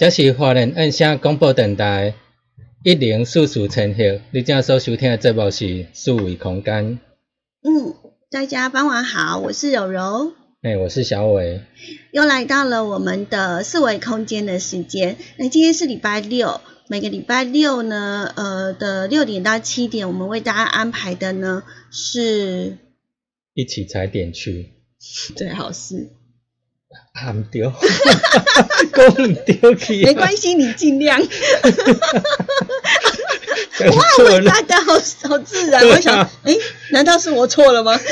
这是华人印象广播电台一零四四千赫，你正所收听的节目是数位空间。嗯，大家傍晚好，我是柔柔。哎，我是小伟。又来到了我们的四维空间的时间。那今天是礼拜六，每个礼拜六呢，呃的六点到七点，我们为大家安排的呢是一起踩点去，最好是。喊丢，讲丢去，没关系，你尽量。哇，我大家好好自然。我想，哎，难道是我错了吗？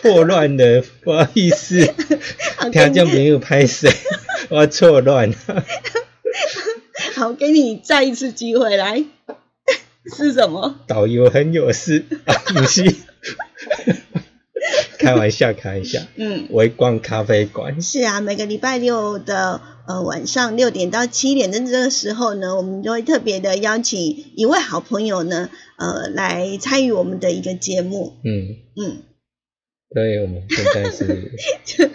错乱了，不好意思，听众朋友拍谁？我错乱了。好，给你再一次机会，来，是什么？导游很有事，不是。开玩笑，开玩笑。嗯，围观咖啡馆是啊，每个礼拜六的呃晚上六点到七点的这个时候呢，我们就会特别的邀请一位好朋友呢，呃，来参与我们的一个节目。嗯嗯，所以我们现在是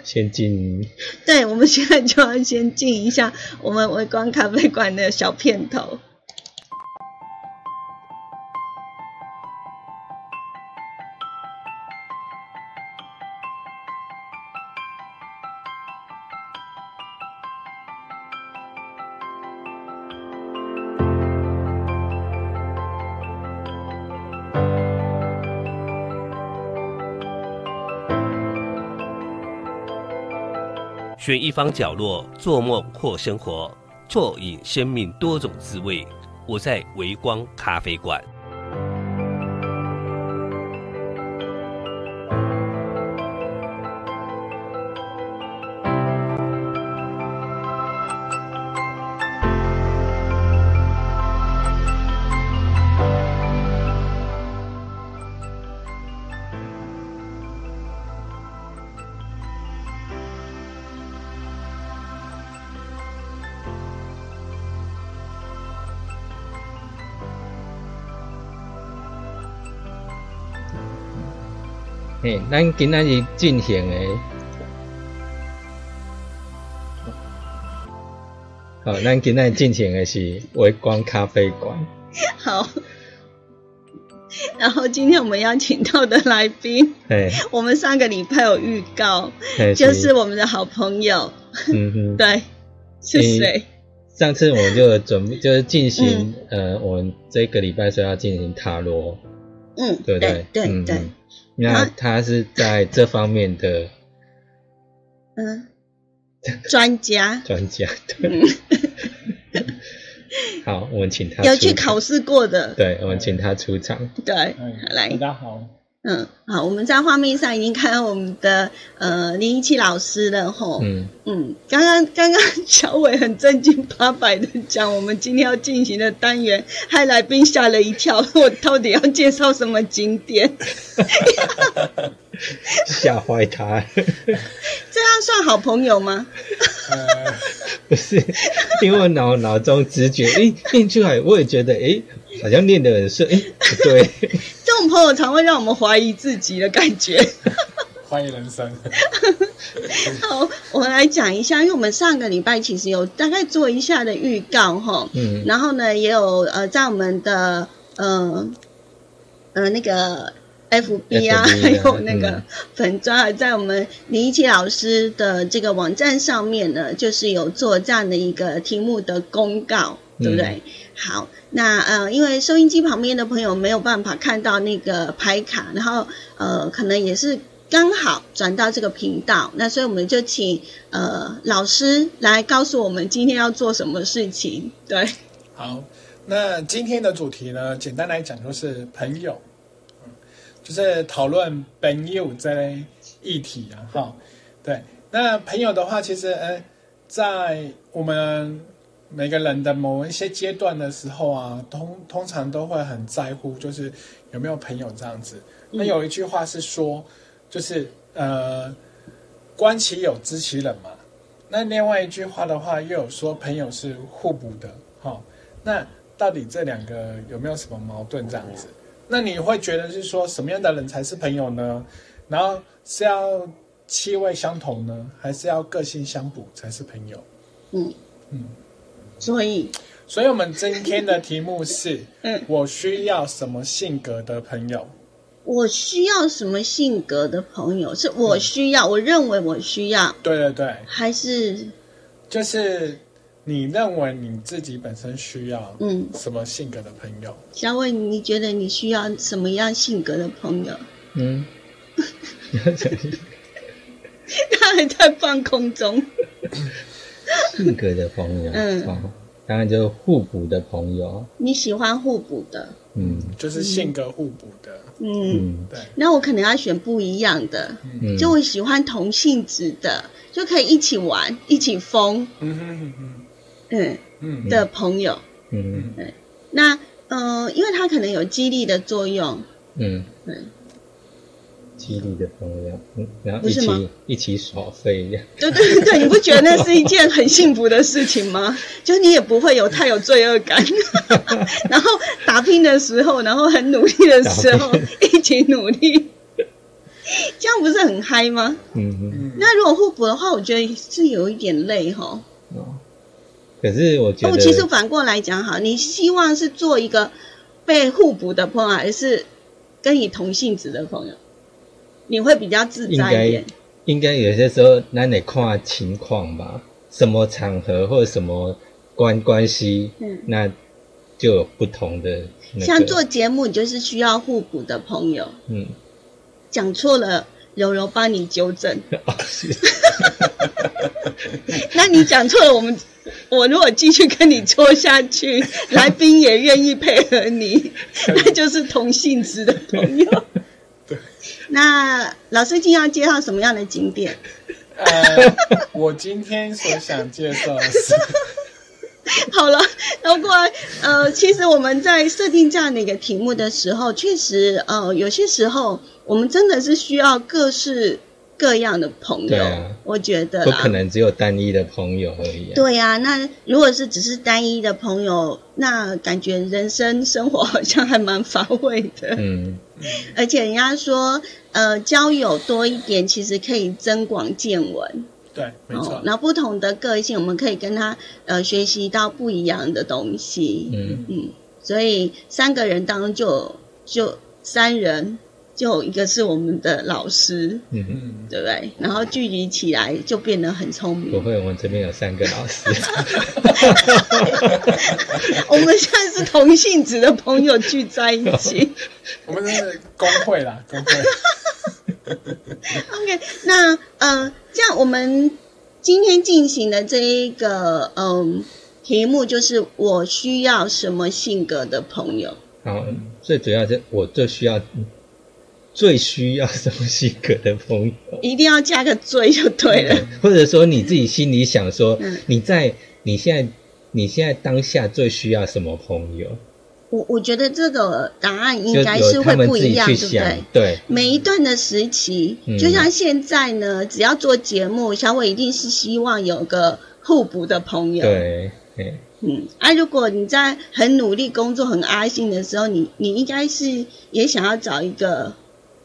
先进，对，我们现在就要先进一下我们围观咖啡馆的小片头。选一方角落做梦或生活，啜饮生命多种滋味。我在微光咖啡馆。咱今仔日进行的，好，咱今仔日进行的是微光咖啡馆。好，然后今天我们邀请到的来宾，我们上个礼拜有预告，就是我们的好朋友，嗯哼，对，是谁？上次我们就准备就是进行，呃，我们这个礼拜说要进行塔罗，嗯，对不对？对对。那他是在这方面的，嗯，专家，专家，对。好，我们请他有去考试过的，对，我们请他出场。对，来，大家好。嗯，好，我们在画面上已经看到我们的呃林一七老师了吼。嗯嗯，刚刚刚刚小伟很正经八百的讲我们今天要进行的单元，害来宾吓了一跳，我到底要介绍什么景点？吓坏他。这样算好朋友吗？不是，因为我脑脑中直觉，哎，念出来我也觉得，哎，好像念的很顺，哎，不对。这种朋友常会让我们怀疑自己的感觉，怀疑人生。好，我们来讲一下，因为我们上个礼拜其实有大概做一下的预告哈，嗯，然后呢，也有呃，在我们的呃呃那个 FB 啊，还有那个粉砖，在我们林一奇老师的这个网站上面呢，就是有做这样的一个题目的公告，对不对？好。那呃，因为收音机旁边的朋友没有办法看到那个牌卡，然后呃，可能也是刚好转到这个频道，那所以我们就请呃老师来告诉我们今天要做什么事情。对，好，那今天的主题呢，简单来讲就是朋友，嗯，就是讨论朋友这类议题啊，哈，对，那朋友的话，其实呃，在我们。每个人的某一些阶段的时候啊，通通常都会很在乎，就是有没有朋友这样子。那有一句话是说，就是呃，观其友，知其人嘛。那另外一句话的话，又有说朋友是互补的，哈。那到底这两个有没有什么矛盾这样子？那你会觉得是说什么样的人才是朋友呢？然后是要气味相同呢，还是要个性相补才是朋友？嗯嗯。所以，所以我们今天的题目是：嗯，我需要什么性格的朋友？我需要什么性格的朋友？是我需要，我认为我需要。对对对，还是就是你认为你自己本身需要嗯。什么性格的朋友？小伟，你觉得你需要什么样性格的朋友？嗯，他还在半空中。性格的朋友，嗯，当然就是互补的朋友。你喜欢互补的，嗯，就是性格互补的，嗯，对。那我可能要选不一样的，就我喜欢同性质的，就可以一起玩、一起疯，嗯嗯嗯嗯的朋友，嗯，对。那嗯，因为他可能有激励的作用，嗯，对。激励的朋友，嗯，然后一起一起耍废，对对对，你不觉得那是一件很幸福的事情吗？就你也不会有太有罪恶感，然后打拼的时候，然后很努力的时候，一起努力，这样不是很嗨吗？嗯嗯。那如果互补的话，我觉得是有一点累哈。哦。可是我觉得，其实反过来讲哈，你希望是做一个被互补的朋友，还是跟你同性质的朋友？你会比较自在一点。应该有些时候，那得看情况吧。什么场合或者什么关关系，嗯，那就有不同的。像做节目，你就是需要互补的朋友。嗯，讲错了，柔柔帮你纠正。那你讲错了，我们我如果继续跟你说下去，来宾也愿意配合你，那就是同性质的朋友。那老师今天要介绍什么样的景点？呃，我今天所想介绍的是，好了，然后呃，其实我们在设定这样的一个题目的时候，确实呃，有些时候我们真的是需要各式。各样的朋友，我觉得不可能只有单一的朋友而已。对呀，那如果是只是单一的朋友，那感觉人生生活好像还蛮乏味的。嗯，而且人家说，呃，交友多一点，其实可以增广见闻。对，没错。然后不同的个性，我们可以跟他呃学习到不一样的东西。嗯嗯，所以三个人当中就就三人。就一个是我们的老师，嗯嗯，对不对？然后聚集起来就变得很聪明。不会，我们这边有三个老师。我们现在是同性质的朋友聚在一起。我们是工会啦，工会。OK，那呃，这样我们今天进行的这一个嗯题目就是我需要什么性格的朋友？好，最主要是我最需要最需要什么性格的朋友？一定要加个最就对了。或者说你自己心里想说，嗯你在你现在你现在当下最需要什么朋友？我我觉得这个答案应该是会不一样，对不对？对，每一段的时期，就像现在呢，只要做节目，小伟一定是希望有个互补的朋友。对，嗯，啊，如果你在很努力工作、很阿信的时候，你你应该是也想要找一个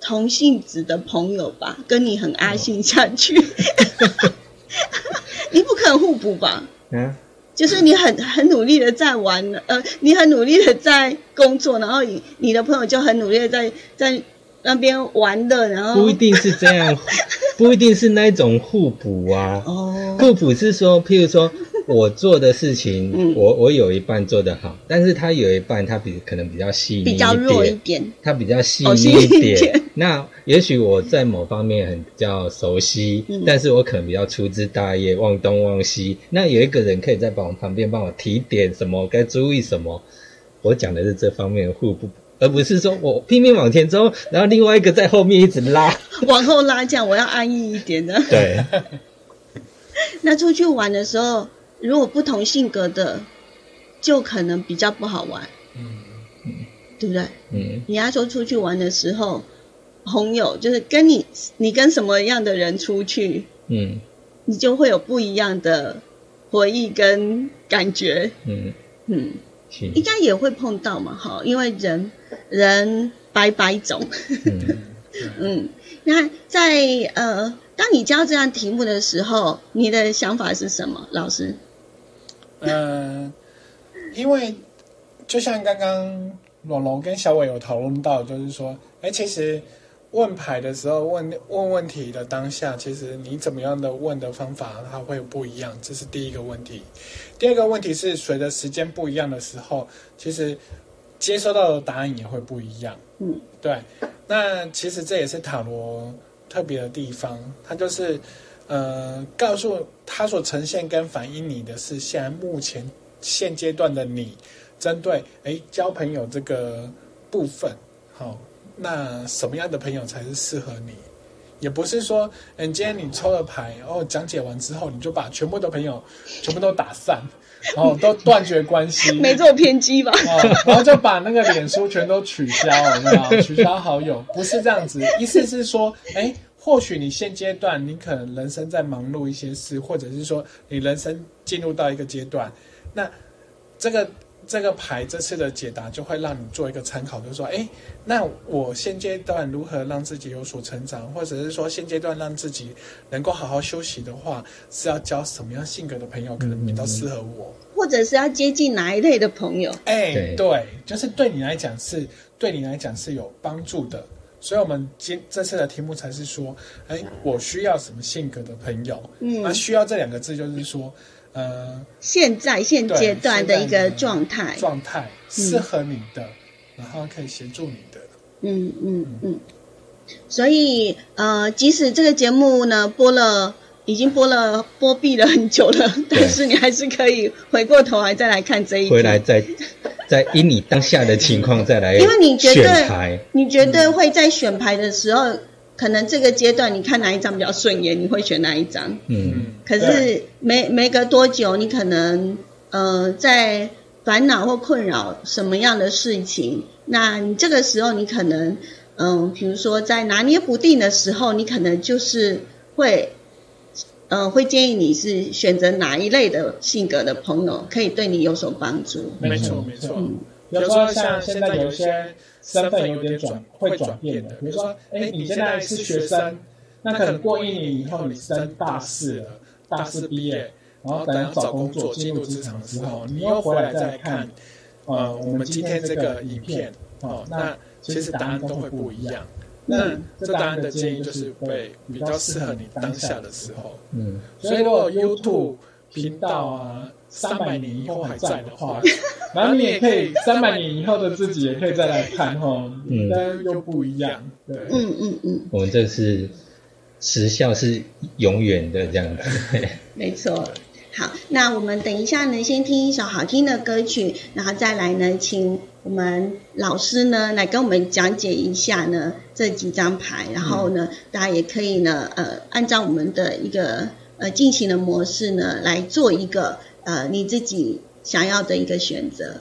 同性子的朋友吧，跟你很阿信下去。你不可能互补吧？嗯。就是你很很努力的在玩，呃，你很努力的在工作，然后你你的朋友就很努力的在在那边玩的，然后不一定是这样，不一定是那种互补啊。哦，互补是说，譬如说。我做的事情，我我有一半做得好，但是他有一半他比可能比较细腻比较弱一点，他比较细腻一点。那也许我在某方面很比较熟悉，但是我可能比较粗枝大叶，忘东忘西。那有一个人可以在帮旁边帮我提点什么，该注意什么。我讲的是这方面的互补，而不是说我拼命往前冲，然后另外一个在后面一直拉，往后拉，这样我要安逸一点的。对。那出去玩的时候。如果不同性格的，就可能比较不好玩，嗯。对不对？嗯，你要说出去玩的时候，朋友就是跟你，你跟什么样的人出去，嗯，你就会有不一样的回忆跟感觉，嗯。嗯，应该也会碰到嘛，哈，因为人人百百种，嗯，那在呃，当你教这样题目的时候，你的想法是什么，老师？嗯，因为就像刚刚龙龙跟小伟有讨论到，就是说，哎，其实问牌的时候问问问题的当下，其实你怎么样的问的方法，它会不一样，这是第一个问题。第二个问题是，随着时间不一样的时候，其实接收到的答案也会不一样。嗯，对。那其实这也是塔罗特别的地方，它就是。呃，告诉他所呈现跟反映你的是现在目前现阶段的你，针对哎交朋友这个部分，好，那什么样的朋友才是适合你？也不是说，嗯，今天你抽了牌，然后讲解完之后，你就把全部的朋友全部都打散，然后都断绝关系，没这么偏激吧？然后就把那个脸书全都取消，有没有？取消好友，不是这样子，意思是说，哎。或许你现阶段你可能人生在忙碌一些事，或者是说你人生进入到一个阶段，那这个这个牌这次的解答就会让你做一个参考，就是说，哎，那我现阶段如何让自己有所成长，或者是说现阶段让自己能够好好休息的话，是要交什么样性格的朋友可能比较适合我，或者是要接近哪一类的朋友？哎，对，就是对你来讲是对你来讲是有帮助的。所以，我们今这次的题目才是说，哎，我需要什么性格的朋友？嗯，那需要这两个字，就是说，呃，现在现阶段的一个状态，状态适合你的，然后可以协助你的。嗯嗯嗯。所以，呃，即使这个节目呢播了，已经播了播毕了很久了，但是你还是可以回过头来再来看这一，回来再。在因你当下的情况再来，因为你觉得你绝对会在选牌的时候，可能这个阶段你看哪一张比较顺眼，你会选哪一张？嗯，可是没没隔多久，你可能呃在烦恼或困扰什么样的事情，那你这个时候你可能嗯，比如说在拿捏不定的时候，你可能就是会。嗯，会建议你是选择哪一类的性格的朋友，可以对你有所帮助。没错，没错。嗯，比如说像现在有一些身份有点转会转变的，比如说，哎，你现在是学生，那可能过一年以后你升大四了，大四毕业，然后等要找工作进入职场之后，你又回来再看，呃，我们今天这个影片，哦，那其实答案都会不一样。那这答案的建议就是会比较适合你当下的时候。嗯，所以如果 YouTube 频道啊，三百年以后还在的话，然后你也可以三百年以后的自己也可以再来看哈，嗯，但又不一样。对，嗯嗯嗯，我们这是时效是永远的这样子。没错。好，那我们等一下呢，先听一首好听的歌曲，然后再来呢，请我们老师呢来跟我们讲解一下呢这几张牌，然后呢，大家也可以呢，呃，按照我们的一个呃进行的模式呢来做一个呃你自己想要的一个选择。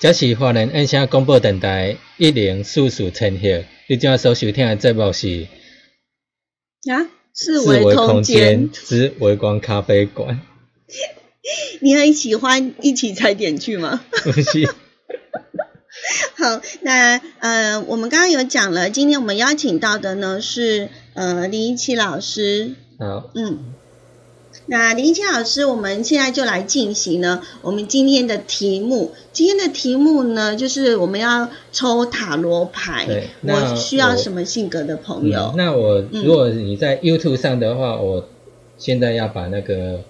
这是华人音声广播电台一零四四千赫，你今所收听的节目是啊四维空间之微光咖啡馆。你很喜欢一起踩点去吗？不是。好，那呃，我们刚刚有讲了，今天我们邀请到的呢是呃林一奇老师。好，嗯。那林青老师，我们现在就来进行呢，我们今天的题目。今天的题目呢，就是我们要抽塔罗牌。对，我需要什么性格的朋友？那我如果你在 YouTube 上的话，我现在要把那个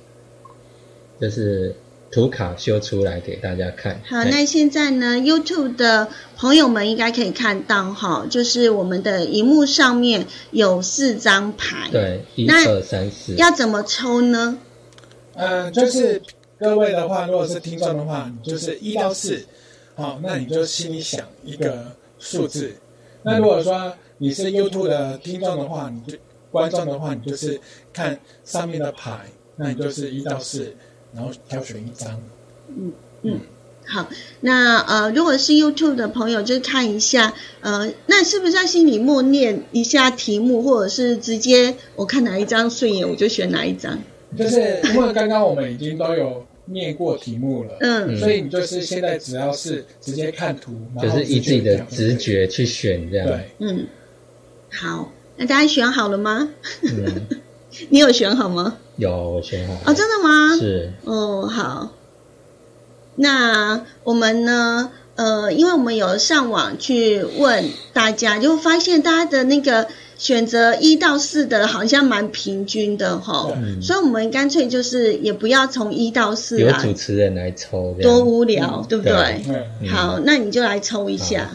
就是。图卡修出来给大家看。好，那现在呢，YouTube 的朋友们应该可以看到哈，就是我们的荧幕上面有四张牌。对，一二三四。要怎么抽呢？呃，就是各位的话，如果是听众的话，就是一到四，好，那你就心里想一个数字。那如果说你是 YouTube 的听众的话，你就观众的话，你就是看上面的牌，那你就是一到四。然后挑选一张，嗯嗯，好，那呃，如果是 YouTube 的朋友，就看一下，呃，那是不是在心里默念一下题目，或者是直接我看哪一张顺眼，我就选哪一张？就是因为刚刚我们已经都有念过题目了，嗯，所以你就是现在只要是直接看图，就是以自己的直觉去选这样，对，嗯，好，那大家选好了吗？你有选好吗？有，我选好。哦，真的吗？是。哦，好。那我们呢？呃，因为我们有上网去问大家，就发现大家的那个选择一到四的，好像蛮平均的哈。嗯。所以，我们干脆就是也不要从一到四由主持人来抽，多无聊，对不对？好，那你就来抽一下。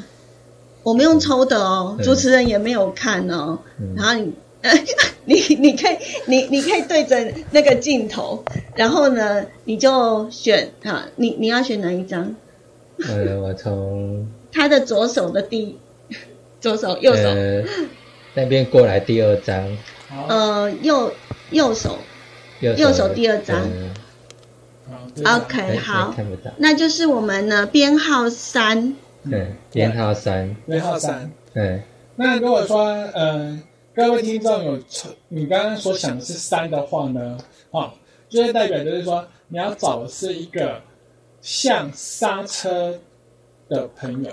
我们用抽的哦，主持人也没有看哦。然后你。你你可以你你可以对着那个镜头，然后呢，你就选啊，你你要选哪一张？呃，我从 他的左手的第左手右手那边过来第二张。呃，右右手右手第二张。OK，好，那就是我们呢编号三。对，编号三。编号三。对。那如果说呃。各位听众有你刚刚所想的是三的话呢，啊，就是代表就是说你要找的是一个像刹车的朋友，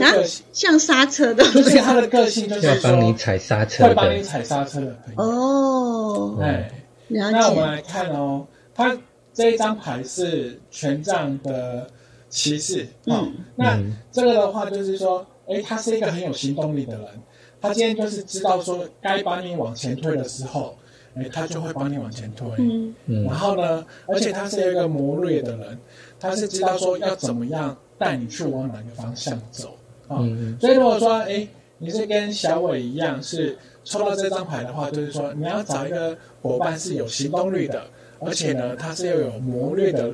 啊，像刹车的，就是他的个性就是要帮你踩刹车，会帮你踩刹车的朋友。哦，哎，那我们来看哦，他这一张牌是权杖的骑士，嗯，那这个的话就是说，哎，他是一个很有行动力的人。他今天就是知道说该把你往前推的时候，哎，他就会帮你往前推。嗯嗯。然后呢，而且他是一个谋略的人，他是知道说要怎么样带你去往哪个方向走啊。所以如果说哎，你是跟小伟一样是抽到这张牌的话，就是说你要找一个伙伴是有行动力的，而且呢，他是要有谋略的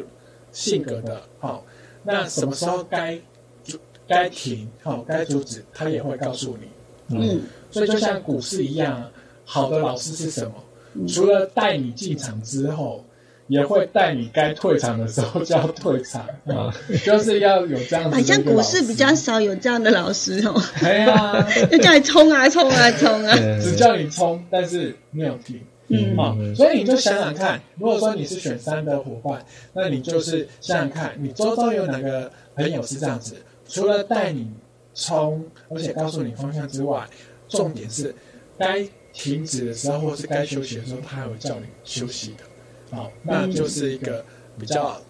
性格的。好，那什么时候该阻该停，好，该阻止，他也会告诉你。嗯，所以就像股市一样，好的老师是什么？除了带你进场之后，也会带你该退场的时候就要退场啊，就是要有这样子。好像股市比较少有这样的老师哦。对啊，就叫你冲啊冲啊冲啊，只叫你冲，但是没有停。嗯，好，所以你就想想看，如果说你是选三的伙伴，那你就是想想看，你周遭有哪个朋友是这样子？除了带你。冲，而且告诉你方向之外，重点是该停止的时候，或是该休息的时候，他还会叫你休息的。好，那就是一个比较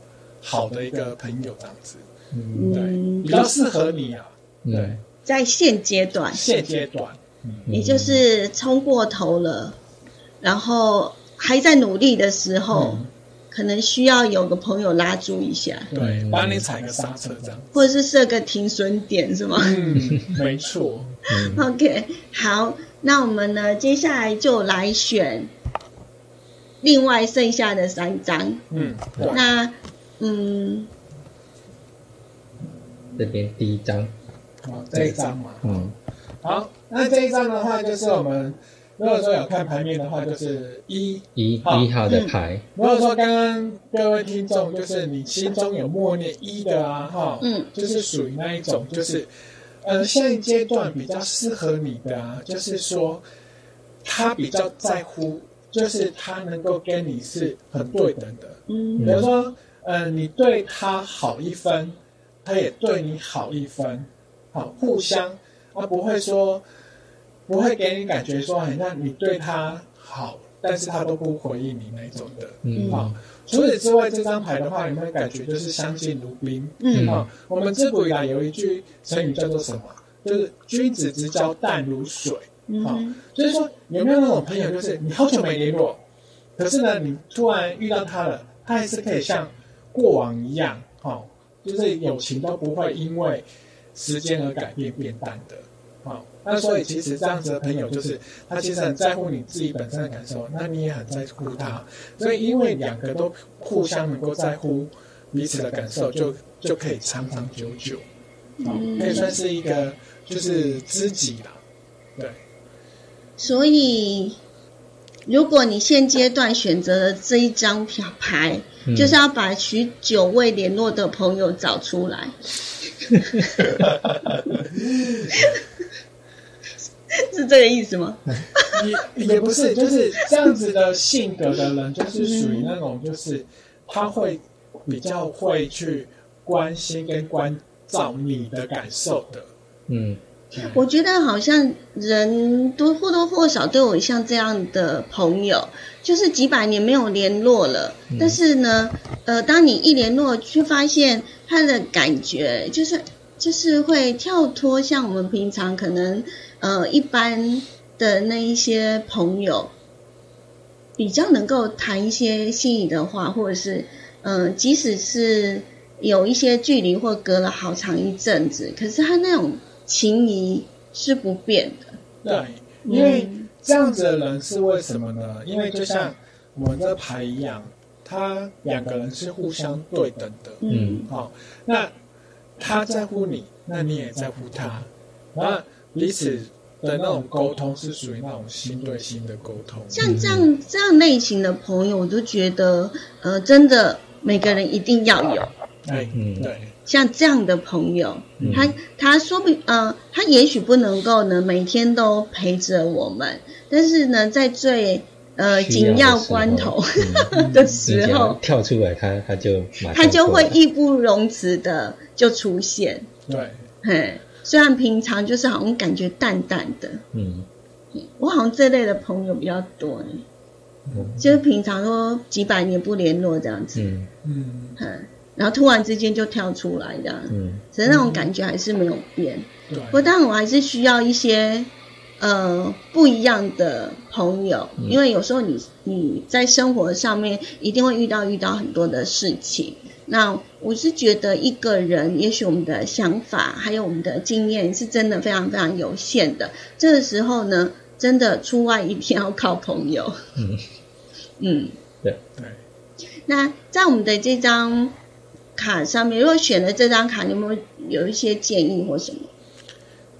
好的一个朋友这样子。嗯，对，比较适合你啊。对，在现阶段，现阶段，你就是冲过头了，然后还在努力的时候。可能需要有个朋友拉住一下，对，帮你踩个刹车这样，或者是设个停损点，是吗？嗯，没错。OK，好，那我们呢，接下来就来选另外剩下的三张。嗯，那嗯，这边第一张，好，这一张嘛，嗯，好，那这一张的话就是我们。如果说有看牌面的话，就是一一一号的牌。如果说刚刚各位听众，就是你心中有默念一的啊，哈，嗯，就是属于那一种，就是呃，现阶段比较适合你的啊，就是说他比较在乎，就是他能够跟你是很对等的，嗯，比如说呃，你对他好一分，他也对你好一分，好互相，而不会说，不会给你感觉说，好像你对他好，但是他都不回应你那种的，嗯，好。除此之外，这张牌的话，有没有感觉就是相敬如宾，嗯，好。我们自古以来有一句成语叫做什么？就是君子之交淡如水，好。所以说，有没有那种朋友，就是你好久没联络，可是呢，你突然遇到他了，他还是可以像过往一样，好。就是友情都不会因为时间而改变变淡的，好，那所以其实这样子的朋友，就是他其实很在乎你自己本身的感受，那你也很在乎他，所以因为两个都互相能够在乎彼此的感受，就就可以长长久久，好，可以算是一个就是知己了，对。所以，如果你现阶段选择了这一张票牌。就是要把许久未联络的朋友找出来，是这个意思吗？也 也不是，就是这样子的性格的人，就是属于那种，就是他会比较会去关心跟关照你的感受的，嗯。我觉得好像人都或多或少都有像这样的朋友，就是几百年没有联络了，但是呢，呃，当你一联络，却发现他的感觉就是就是会跳脱，像我们平常可能呃一般的那一些朋友，比较能够谈一些心里的话，或者是嗯，即使是有一些距离或隔了好长一阵子，可是他那种。情谊是不变的，对，因为这样子的人是为什么呢？因为就像我们这牌一样，他两个人是互相对等的，嗯，好，那他在乎你，那你也在乎他，那彼此的那种沟通是属于那种心对心的沟通。像这样这样类型的朋友，我都觉得，呃，真的每个人一定要有，哎，嗯，对。像这样的朋友，他他说不，呃，他也许不能够呢每天都陪着我们，但是呢，在最呃紧要关头的时 候跳出来，他他就他就会义不容辞的就出现。对，嘿，虽然平常就是好像感觉淡淡的，嗯，我好像这类的朋友比较多呢，就是平常都几百年不联络这样子，嗯。嗯。然后突然之间就跳出来这样，嗯，只是那种感觉还是没有变。对，不过当然我还是需要一些呃不一样的朋友，因为有时候你你在生活上面一定会遇到遇到很多的事情。那我是觉得一个人，也许我们的想法还有我们的经验是真的非常非常有限的。这个时候呢，真的出外一定要靠朋友。嗯嗯，对对。那在我们的这张。卡上面，如果选了这张卡，有没有有一些建议或什么？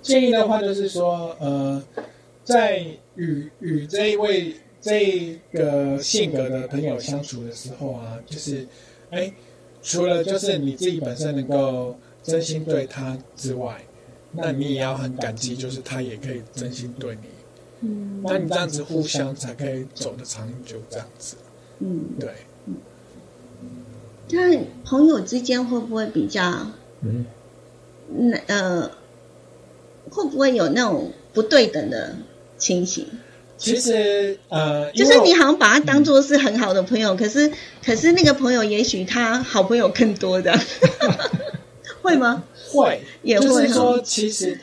建议的话，就是说，呃，在与与这一位这个性格的朋友相处的时候啊，就是，哎，除了就是你自己本身能够真心对他之外，那你也要很感激，就是他也可以真心对你。嗯，那你这样子互相才可以走得长久，这样子。嗯，对。那朋友之间会不会比较，嗯，那呃，会不会有那种不对等的情形？其实呃，就是你好像把他当做是很好的朋友，可是可是那个朋友也许他好朋友更多的，会吗？会，也会说，其实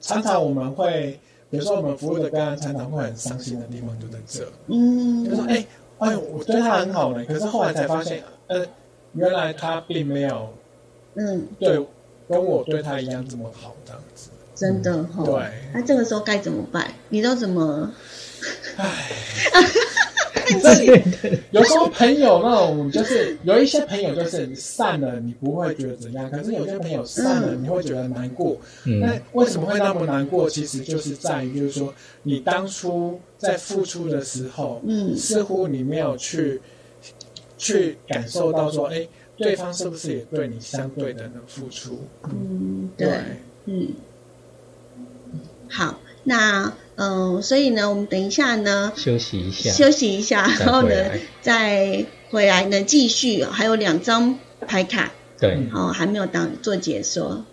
常常我们会，比如说我们服务的个案，常常会很伤心的地方就在这，嗯，就说哎哎，我对他很好呢，可是后来才发现，呃。原来他并没有，嗯，对，跟我对他一样这么好，这样子，真的哈。对，那这个时候该怎么办？你都怎么？唉，有时候朋友那种，就是有一些朋友就是你散了，你不会觉得怎样；可是有些朋友散了，你会觉得难过。那为什么会那么难过？其实就是在于，就是说你当初在付出的时候，嗯，似乎你没有去。去感受到说，哎，对方是不是也对你相对的能付出？嗯，对，嗯，好，那嗯，所以呢，我们等一下呢，休息一下，休息一下，然后呢，再回来呢，继续还有两张牌卡，对，哦，还没有当做解说。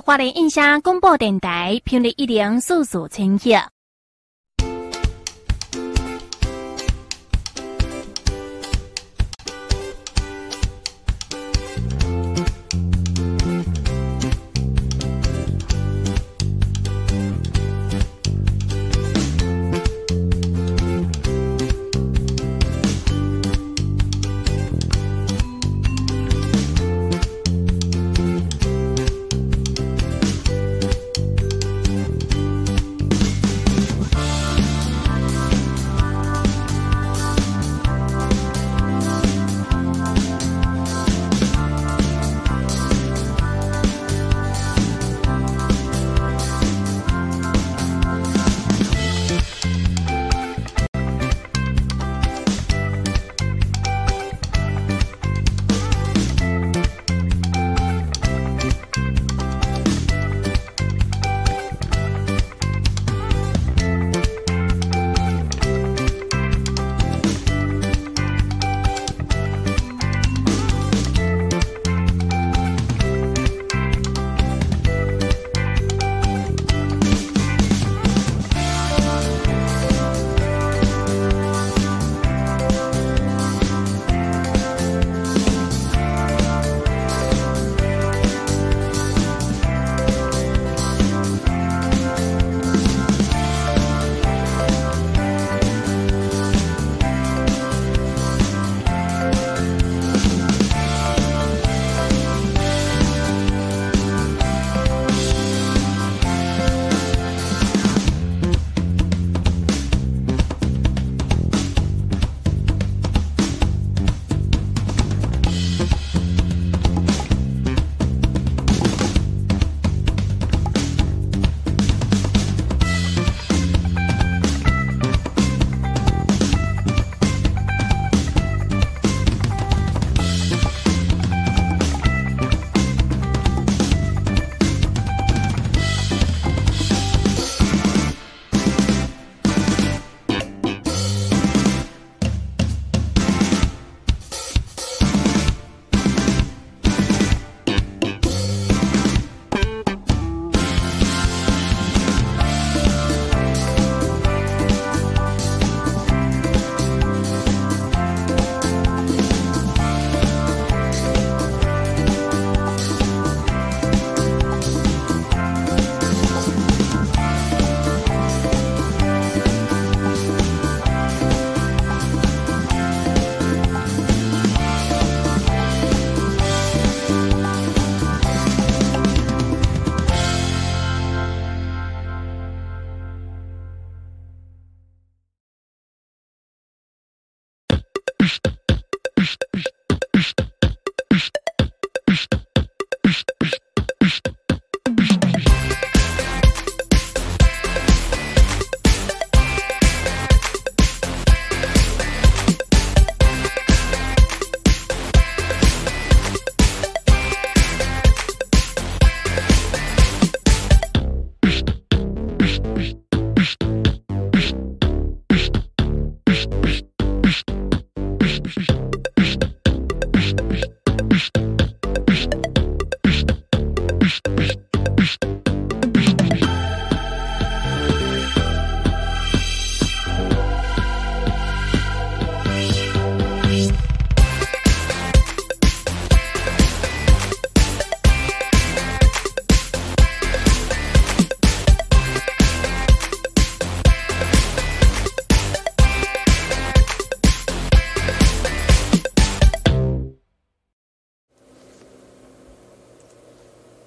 花莲印象广播电台频率一零四四千赫。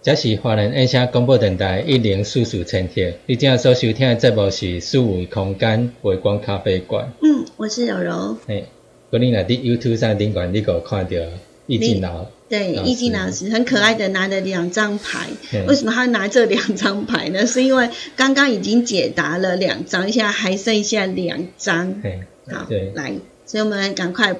这是华人音响广播电台一零四四千赫。你今正所收听的节目是《四维空间微光咖啡馆》。嗯，我是柔柔。哎，昨天来滴 YouTube 上顶馆，你给我看到易静老。对，易静老师很可爱的拿了两张牌。为什么他拿这两张牌呢？是因为刚刚已经解答了两张，现在还剩下两张。嘿，好，对，来，所以我们赶快，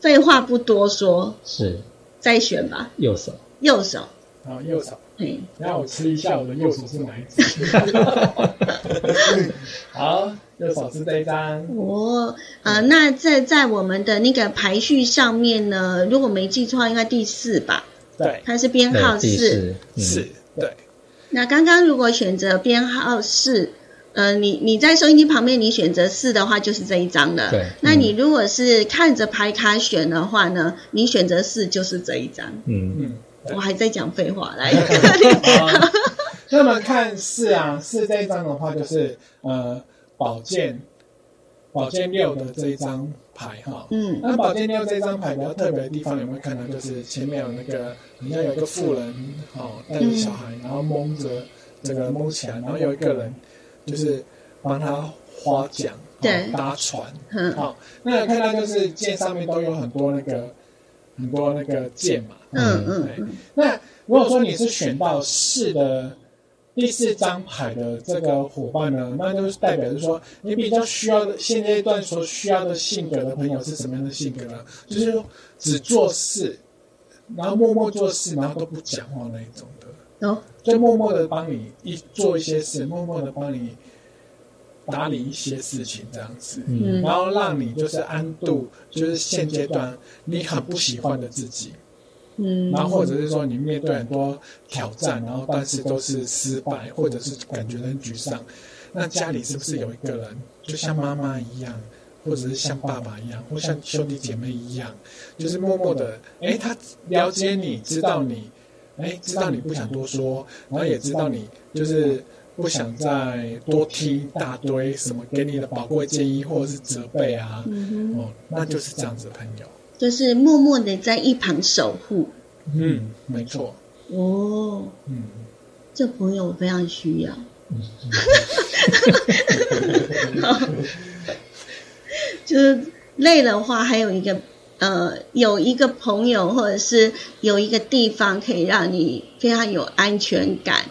废话不多说，是，再选吧。右手，右手。好，右手。嘿，让我吃一下我的右手是哪一只？好，右手是这一张。哦，呃，那在在我们的那个排序上面呢，如果没记错，应该第四吧？对，它是编号四，四，对。那刚刚如果选择编号四，呃，你你在收音机旁边，你选择四的话，就是这一张了。对。那你如果是看着牌卡选的话呢，你选择四就是这一张。嗯嗯。我还在讲废话，来。那么看四啊，四这一张的话，就是呃，宝剑，宝剑六的这一张牌哈。嗯。那宝剑六这张牌比较特别的地方，有没有看到？就是前面有那个，好像有一个妇人，哦，带着小孩，然后蒙着这个蒙起来，然后有一个人就是帮他划桨，对，搭船。嗯。好，那有看到就是剑上面都有很多那个。很多那个键嘛，嗯嗯，那如果说你是选到四的第四张牌的这个伙伴呢，那就是代表是说你比较需要的现阶段所需要的性格的朋友是什么样的性格呢？就是只做事，然后默默做事，然后都不讲话那一种的，哦，就默默的帮你一做一些事，默默的帮你。打理一些事情这样子，然后让你就是安度，就是现阶段你很不喜欢的自己，嗯，然后或者是说你面对很多挑战，然后但是都是失败，或者是感觉很沮丧，那家里是不是有一个人，就像妈妈一样，或者是像爸爸一样，或像兄弟姐妹一样，就是默默的，哎，他了解你，知道你，哎，知道你不想多说，然后也知道你就是。不想再多听一大堆什么给你的宝贵建议或者是责备啊，哦，那就是这样子的朋友，就是默默的在一旁守护。嗯，没错。哦，嗯，这朋友我非常需要。就是累的话，还有一个呃，有一个朋友或者是有一个地方可以让你非常有安全感。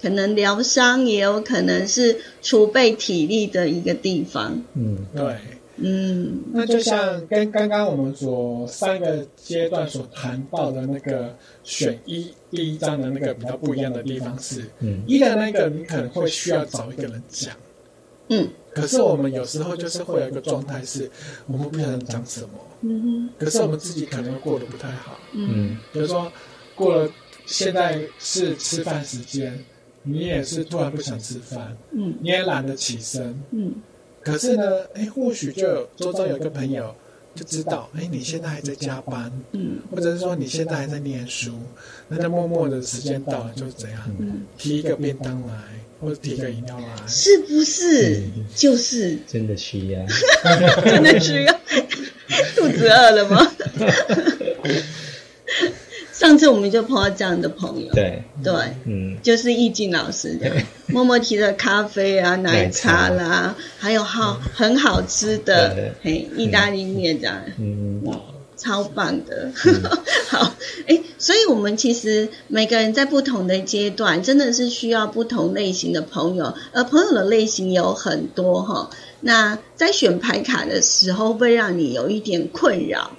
可能疗伤，也有可能是储备体力的一个地方。嗯，对，嗯，那就像跟刚刚我们所三个阶段所谈到的那个选一第一章的那个比较不一样的地方是，嗯，一的那个你可能会需要找一个人讲，嗯，可是我们有时候就是会有一个状态是，我们不晓得讲什么，嗯哼，可是我们自己可能过得不太好，嗯，比如说过了现在是吃饭时间。你也是突然不想吃饭，嗯，你也懒得起身，嗯，可是呢，哎，或许就有周遭有一个朋友就知道，哎，你现在还在加班，嗯，或者是说你现在还在念书，那就默默的时间到了就是怎样，提一个便当来，或者提个饮料来，是不是？就是。真的需要，真的需要，肚子饿了吗？上次我们就碰到这样的朋友，对。对，嗯，就是易静老师的，默默提的咖啡啊、奶茶啦，还有好很好吃的嘿意大利面这样，嗯，哇，超棒的，好，哎，所以我们其实每个人在不同的阶段，真的是需要不同类型的朋友，而朋友的类型有很多哈。那在选牌卡的时候，会让你有一点困扰。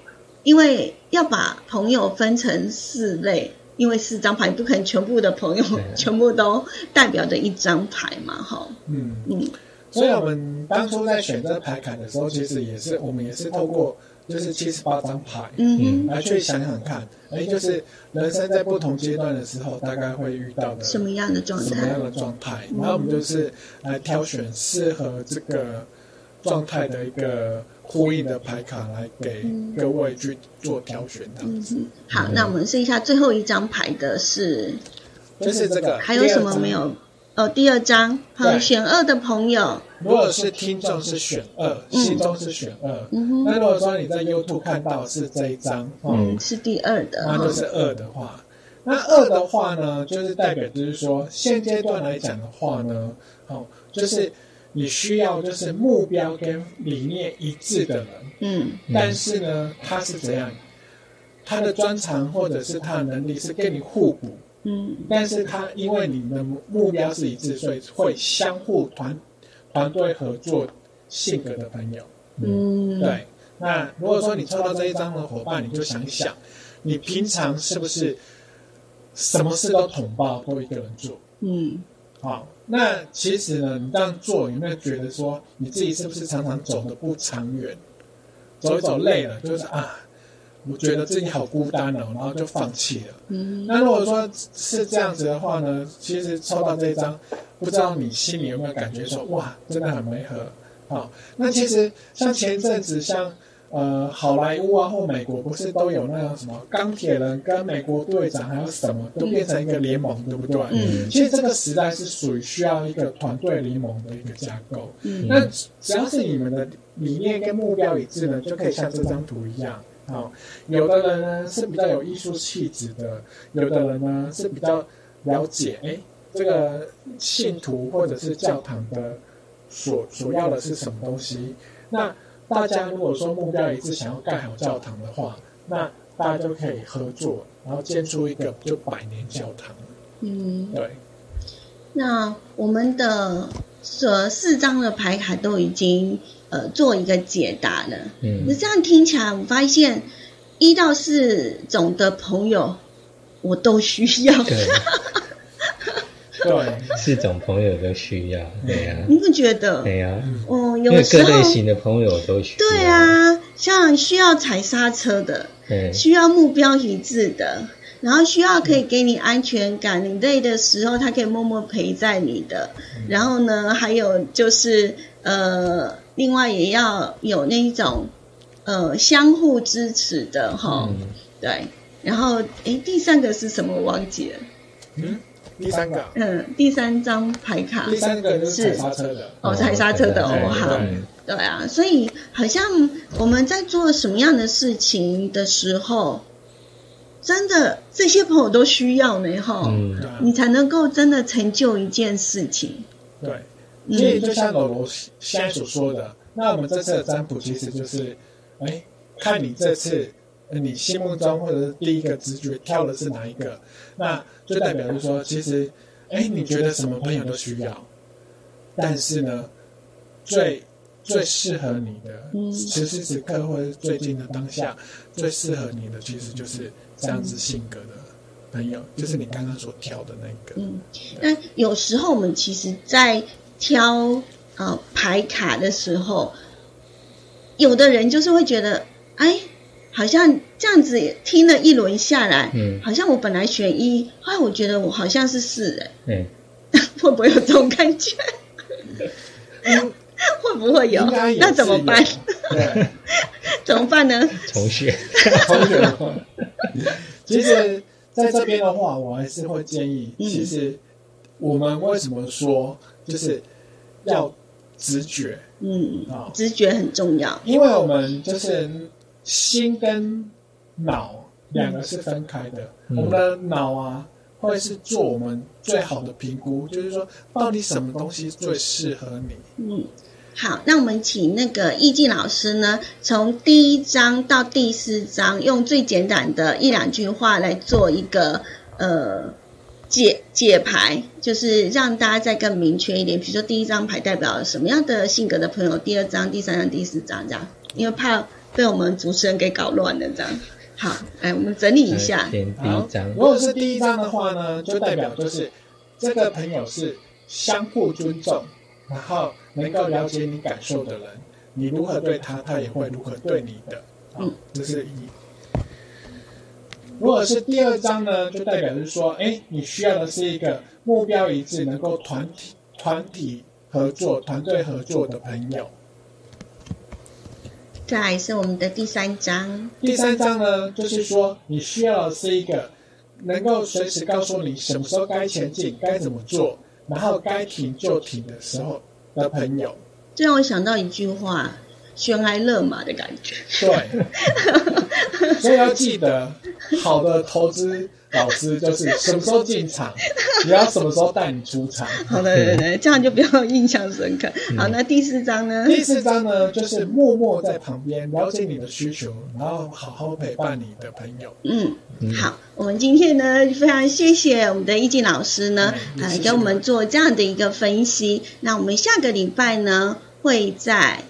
因为要把朋友分成四类，因为四张牌不可能全部的朋友 全部都代表着一张牌嘛，哈。嗯。嗯，所以我们当初在选择牌卡的时候，其实也是我们也是透过就是七十八张牌，嗯，来去想想看，哎，就是人生在不同阶段的时候，大概会遇到的什么样的状态，什么样的状态，然后我们就是来挑选适合这个状态的一个。呼应的牌卡来给各位去做挑选，这样子。好，那我们试一下最后一张牌的是，就是这个。还有什么没有？哦，第二张，好，选二的朋友。如果是听众是选二，心中是选二。那如果说你在 YouTube 看到是这一张，嗯，是第二的，那就是二的话，那二的话呢，就是代表就是说现阶段来讲的话呢，哦，就是。你需要就是目标跟理念一致的人，嗯，但是呢，他是怎样？他的专长或者是他的能力是跟你互补，嗯，但是他因为你的目标是一致，所以会相互团团队合作性格的朋友，嗯，对。那如果说你抽到这一张的伙伴，你就想一想，你平常是不是什么事都统包都一个人做？嗯，好。那其实呢，你这样做有没有觉得说你自己是不是常常走的不长远？走一走累了，就是啊，我觉得自己好孤单哦，然后就放弃了。嗯。那如果说是这样子的话呢，其实抽到这一张，不知道你心里有没有感觉说哇，真的很美和。好，那其实像前一阵子像。呃，好莱坞啊，或美国不是都有那个什么钢铁人跟美国队长，还有什么都变成一个联盟，对不对？嗯。其实这个时代是属于需要一个团队联盟的一个架构。嗯。那只要是你们的理念跟目标一致呢，就可以像这张图一样。好，有的人呢是比较有艺术气质的，有的人呢是比较了解，哎，这个信徒或者是教堂的所所要的是什么东西？那。大家如果说目标一致，想要盖好教堂的话，那大家就可以合作，然后建出一个就百年教堂。嗯，对。那我们的这四张的牌卡都已经呃做一个解答了。嗯，那这样听起来，我发现一到四种的朋友我都需要。对，四种朋友都需要，对呀。你不觉得？对呀。哦，有时候各类型的朋友都需要。对啊，像需要踩刹车的，需要目标一致的，然后需要可以给你安全感，你累的时候他可以默默陪在你的。然后呢，还有就是呃，另外也要有那一种呃相互支持的哈。对，然后哎，第三个是什么？我忘记了。嗯。第三个，嗯，第三张牌卡，第三个是踩刹车的，哦，踩刹车的哦，好，对。啊，所以好像我们在做什么样的事情的时候，真的这些朋友都需要呢，哈，嗯，你才能够真的成就一件事情。对，所以就像罗罗现在所说的，那我们这次的占卜其实就是，哎，看你这次。你心目中或者是第一个直觉跳的是哪一个？那就代表就是说，其实，哎，你觉得什么朋友都需要，但是呢，最最适合你的，此时此刻或者最近的当下，最适合你的，其实就是这样子性格的朋友，就是你刚刚所挑的那个。嗯，那有时候我们其实，在挑呃牌卡的时候，有的人就是会觉得，哎。好像这样子听了一轮下来，嗯，好像我本来选一，后来我觉得我好像是四哎，嗯，会不会有这种感觉？会不会有？那怎么办？怎么办呢？重选，重选。其实在这边的话，我还是会建议，其实我们为什么说就是要直觉？嗯啊，直觉很重要，因为我们就是。心跟脑两个是分开的，我们的脑啊会是做我们最好的评估，就是说到底什么东西最适合你。嗯，好，那我们请那个易静老师呢，从第一章到第四章，用最简短的一两句话来做一个呃解解牌，就是让大家再更明确一点。比如说第一张牌代表什么样的性格的朋友，第二张、第三张、第四张这样，因为怕。被我们主持人给搞乱了，这样。好，来我们整理一下。好，如果是第一张的话呢，就代表就是这个朋友是相互尊重，然后能够了解你感受的人，你如何对他，他也会如何对你的。嗯，这是一。如果是第二张呢，就代表是说，哎，你需要的是一个目标一致、能够团体团体合作、团队合作的朋友。再来是我们的第三章。第三章呢，就是说你需要的是一个能够随时告诉你什么时候该前进、该怎么做，然后该停就停的时候的朋友。这让我想到一句话：悬崖勒马的感觉。对。所以要记得，好的投资。老师就是什么时候进场，也要什么时候带你出场。好的，对对，这样就比较印象深刻。好，那第四章呢？第四章呢，就是默默在旁边了解你的需求，然后好好陪伴你的朋友。嗯，好，我们今天呢，非常谢谢我们的易静老师呢，呃，给我们做这样的一个分析。那我们下个礼拜呢，会在。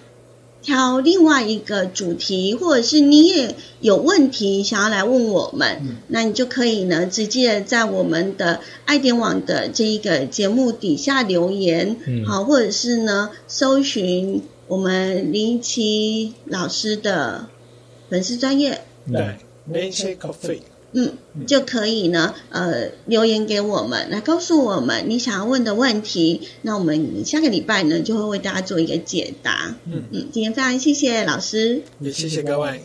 挑另外一个主题，或者是你也有问题想要来问我们，那你就可以呢直接在我们的爱点网的这一个节目底下留言，好，或者是呢搜寻我们林奇老师的粉丝专业，对，林奇 coffee。嗯，就可以呢，呃，留言给我们，来告诉我们你想要问的问题，那我们下个礼拜呢就会为大家做一个解答。嗯嗯，今天非常谢谢老师，也谢谢各位。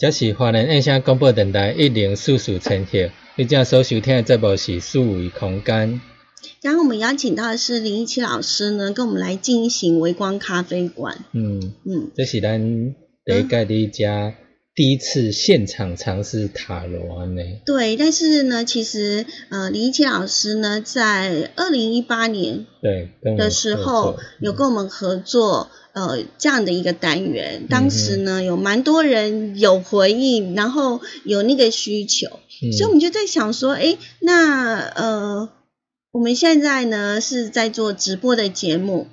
这是华人印象广播电台一零四四千赫，你正所收听的节目是数维空间。然后我们邀请到的是林一七老师呢，跟我们来进行微光咖啡馆。嗯嗯，这是咱第一届的一家。第一次现场尝试塔罗呢？对，但是呢，其实呃，李一奇老师呢，在二零一八年对的时候有跟我们合作呃这样的一个单元，当时呢有蛮多人有回应，然后有那个需求，所以我们就在想说，哎，那呃我们现在呢是在做直播的节目。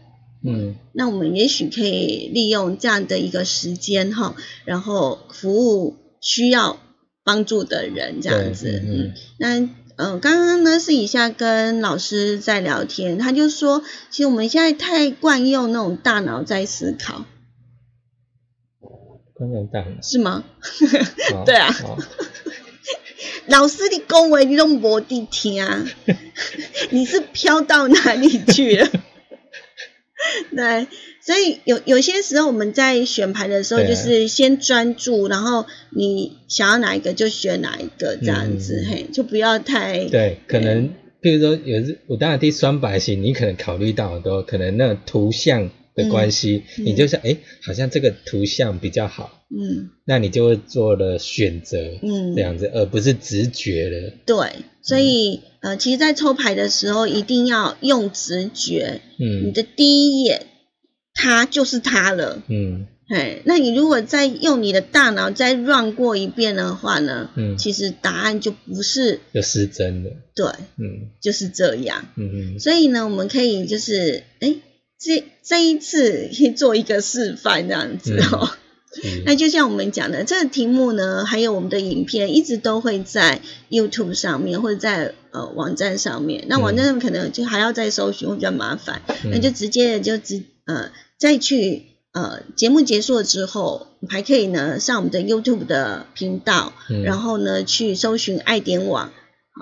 嗯，那我们也许可以利用这样的一个时间哈，然后服务需要帮助的人这样子。嗯，那嗯，刚刚呢是以下跟老师在聊天，他就说，其实我们现在太惯用那种大脑在思考。惯用大脑是吗？对啊。老师的恭维你都没地听啊，你是飘到哪里去了？对，所以有有些时候我们在选牌的时候，就是先专注，然后你想要哪一个就选哪一个这样子，嘿，就不要太对。可能譬如说有时我当然第双百型，你可能考虑到很多，可能那图像的关系，你就想哎，好像这个图像比较好，嗯，那你就会做了选择，嗯，这样子，而不是直觉了。对，所以。呃，其实，在抽牌的时候，一定要用直觉。嗯，你的第一眼，它就是它了。嗯，哎，那你如果再用你的大脑再 run 过一遍的话呢？嗯，其实答案就不是就失真了。对，嗯，就是这样。嗯嗯。所以呢，我们可以就是，哎，这这一次可以做一个示范，这样子哦。那就像我们讲的，这个题目呢，还有我们的影片，一直都会在 YouTube 上面或者在呃网站上面。那网站上可能就还要再搜寻，会比较麻烦。那就直接就直呃再去呃节目结束了之后，还可以呢上我们的 YouTube 的频道，然后呢去搜寻爱点网，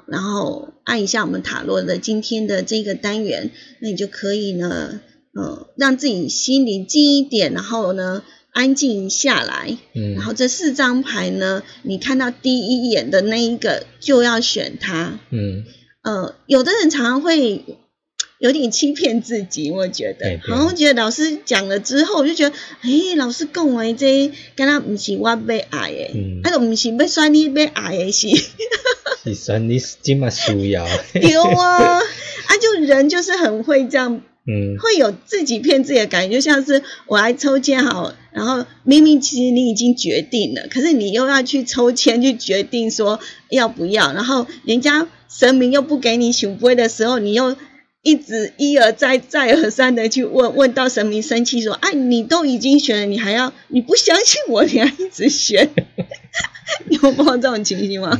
然后按一下我们塔罗的今天的这个单元，那你就可以呢，呃让自己心里静一点，然后呢。安静下来，嗯，然后这四张牌呢，你看到第一眼的那一个就要选它，嗯，呃，有的人常常会有点欺骗自己，我觉得，好像觉得老师讲了之后，我就觉得，哎，老师讲完这，跟他不是我要爱的，嗯，他都不是要算你要爱的是，是算你这么需要，有啊，啊，就人就是很会这样。嗯，会有自己骗自己的感觉，就像是我来抽签好，然后明明其实你已经决定了，可是你又要去抽签去决定说要不要，然后人家神明又不给你选规的时候，你又一直一而再再而三的去问，问到神明生气说，啊，你都已经选了，你还要你不相信我，你还一直选，你有碰到这种情形吗？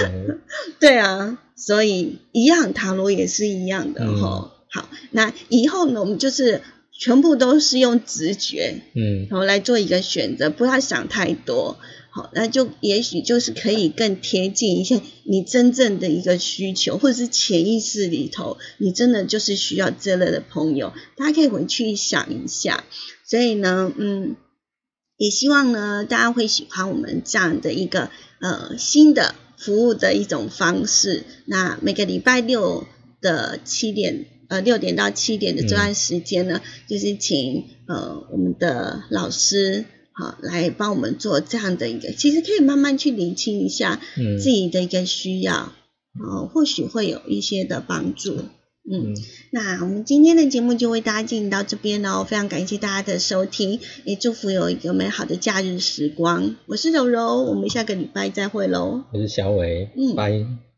对啊，所以一样塔罗也是一样的哈。好，那以后呢，我们就是全部都是用直觉，嗯，然后来做一个选择，不要想太多，好，那就也许就是可以更贴近一些你真正的一个需求，或者是潜意识里头，你真的就是需要这类的朋友，大家可以回去想一下。所以呢，嗯，也希望呢，大家会喜欢我们这样的一个呃新的服务的一种方式。那每个礼拜六的七点。呃，六点到七点的这段时间呢，就是请呃我们的老师好来帮我们做这样的一个，其实可以慢慢去理清一下自己的一个需要，哦，或许会有一些的帮助。嗯，那我们今天的节目就为大家进行到这边喽，非常感谢大家的收听，也祝福有一个美好的假日时光。我是柔柔，我们下个礼拜再会喽。我是小伟，嗯，拜。